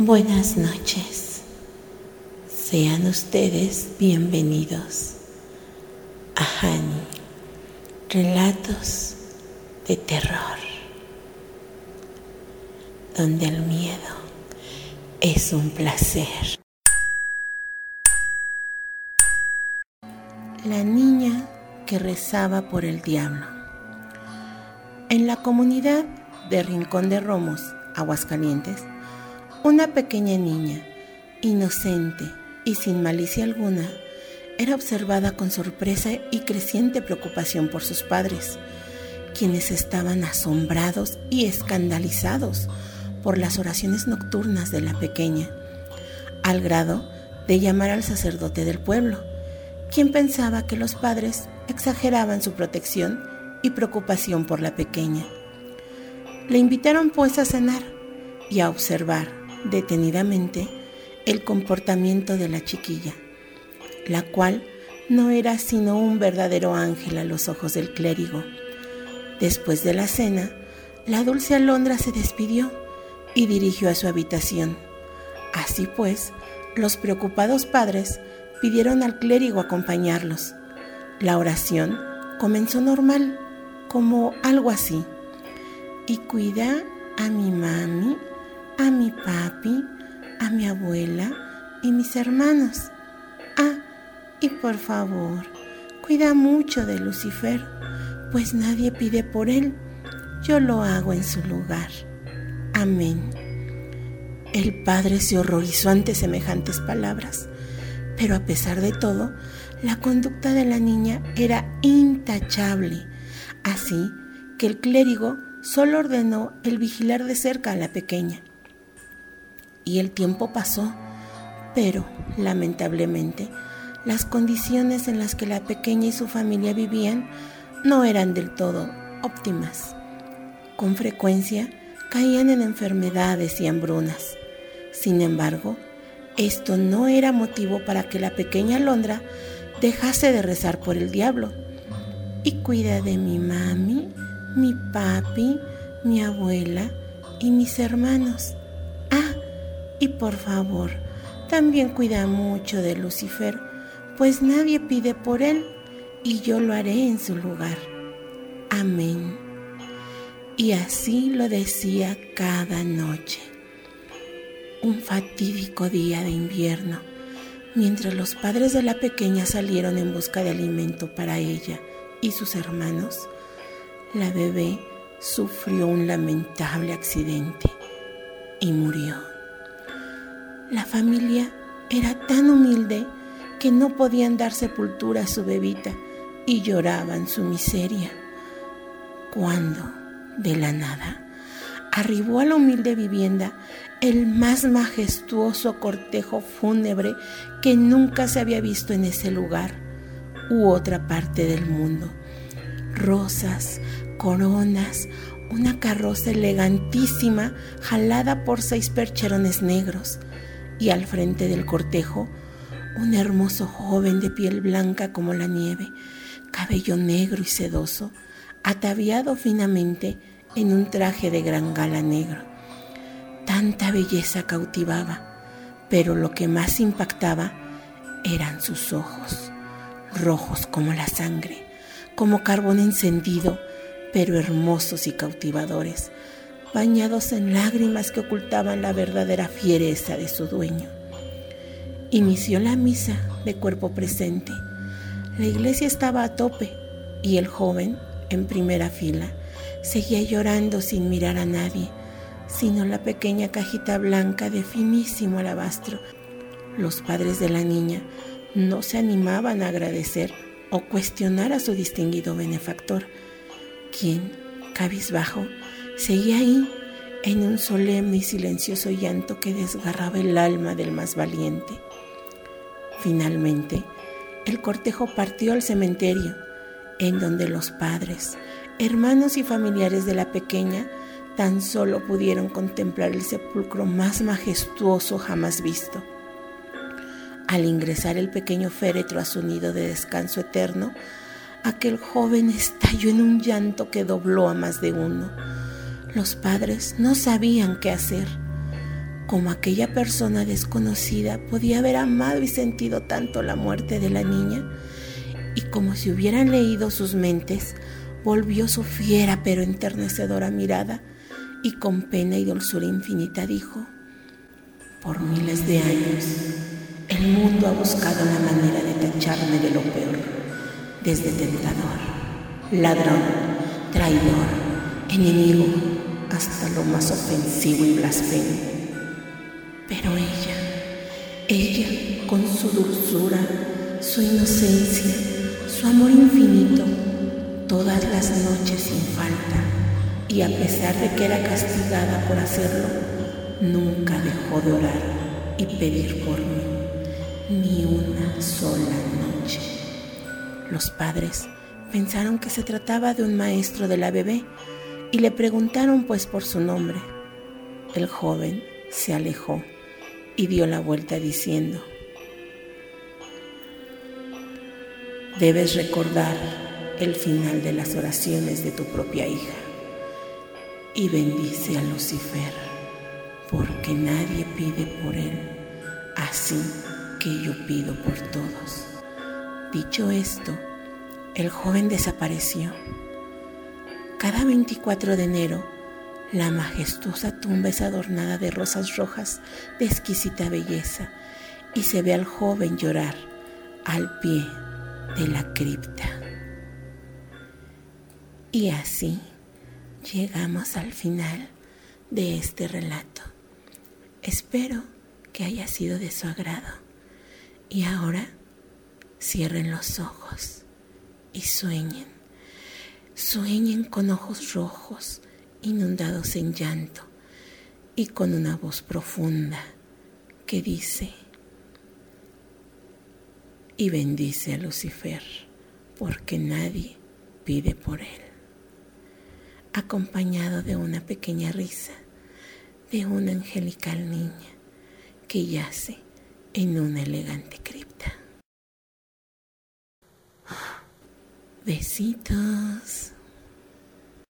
Buenas noches. Sean ustedes bienvenidos a Hani, relatos de terror, donde el miedo es un placer. La niña que rezaba por el diablo. En la comunidad de Rincón de Romos, Aguascalientes, una pequeña niña, inocente y sin malicia alguna, era observada con sorpresa y creciente preocupación por sus padres, quienes estaban asombrados y escandalizados por las oraciones nocturnas de la pequeña, al grado de llamar al sacerdote del pueblo, quien pensaba que los padres exageraban su protección y preocupación por la pequeña. Le invitaron pues a cenar y a observar detenidamente el comportamiento de la chiquilla, la cual no era sino un verdadero ángel a los ojos del clérigo. Después de la cena, la dulce alondra se despidió y dirigió a su habitación. Así pues, los preocupados padres pidieron al clérigo acompañarlos. La oración comenzó normal, como algo así. Y cuida a mi mami a mi papi, a mi abuela y mis hermanos. Ah, y por favor, cuida mucho de Lucifer, pues nadie pide por él, yo lo hago en su lugar. Amén. El padre se horrorizó ante semejantes palabras, pero a pesar de todo, la conducta de la niña era intachable, así que el clérigo solo ordenó el vigilar de cerca a la pequeña y el tiempo pasó, pero lamentablemente las condiciones en las que la pequeña y su familia vivían no eran del todo óptimas. Con frecuencia caían en enfermedades y hambrunas. Sin embargo, esto no era motivo para que la pequeña Londra dejase de rezar por el diablo. Y cuida de mi mami, mi papi, mi abuela y mis hermanos. Y por favor, también cuida mucho de Lucifer, pues nadie pide por él y yo lo haré en su lugar. Amén. Y así lo decía cada noche. Un fatídico día de invierno, mientras los padres de la pequeña salieron en busca de alimento para ella y sus hermanos, la bebé sufrió un lamentable accidente y murió. La familia era tan humilde que no podían dar sepultura a su bebita y lloraban su miseria. Cuando, de la nada, arribó a la humilde vivienda el más majestuoso cortejo fúnebre que nunca se había visto en ese lugar u otra parte del mundo. Rosas, coronas, una carroza elegantísima jalada por seis percherones negros, y al frente del cortejo un hermoso joven de piel blanca como la nieve, cabello negro y sedoso, ataviado finamente en un traje de gran gala negro. Tanta belleza cautivaba, pero lo que más impactaba eran sus ojos, rojos como la sangre, como carbón encendido, pero hermosos y cautivadores, bañados en lágrimas que ocultaban la verdadera fiereza de su dueño. Inició la misa de cuerpo presente. La iglesia estaba a tope y el joven, en primera fila, seguía llorando sin mirar a nadie, sino la pequeña cajita blanca de finísimo alabastro. Los padres de la niña no se animaban a agradecer o cuestionar a su distinguido benefactor, quien, cabizbajo, Seguía ahí en un solemne y silencioso llanto que desgarraba el alma del más valiente. Finalmente, el cortejo partió al cementerio, en donde los padres, hermanos y familiares de la pequeña tan solo pudieron contemplar el sepulcro más majestuoso jamás visto. Al ingresar el pequeño féretro a su nido de descanso eterno, aquel joven estalló en un llanto que dobló a más de uno los padres no sabían qué hacer. como aquella persona desconocida podía haber amado y sentido tanto la muerte de la niña, y como si hubieran leído sus mentes, volvió su fiera pero enternecedora mirada y con pena y dulzura infinita dijo, por miles de años el mundo ha buscado la manera de tacharme de lo peor, desde tentador, ladrón, traidor, enemigo, hasta lo más ofensivo y blasfemo. Pero ella, ella con su dulzura, su inocencia, su amor infinito, todas las noches sin falta, y a pesar de que era castigada por hacerlo, nunca dejó de orar y pedir por mí, ni una sola noche. Los padres pensaron que se trataba de un maestro de la bebé y le preguntaron pues por su nombre. El joven se alejó y dio la vuelta diciendo, debes recordar el final de las oraciones de tu propia hija y bendice a Lucifer, porque nadie pide por él, así que yo pido por todos. Dicho esto, el joven desapareció. Cada 24 de enero, la majestuosa tumba es adornada de rosas rojas de exquisita belleza y se ve al joven llorar al pie de la cripta. Y así llegamos al final de este relato. Espero que haya sido de su agrado. Y ahora cierren los ojos y sueñen. Sueñen con ojos rojos, inundados en llanto, y con una voz profunda que dice, y bendice a Lucifer, porque nadie pide por él acompañado de una pequeña risa de una angelical niña que yace en una elegante cripta. Besitos.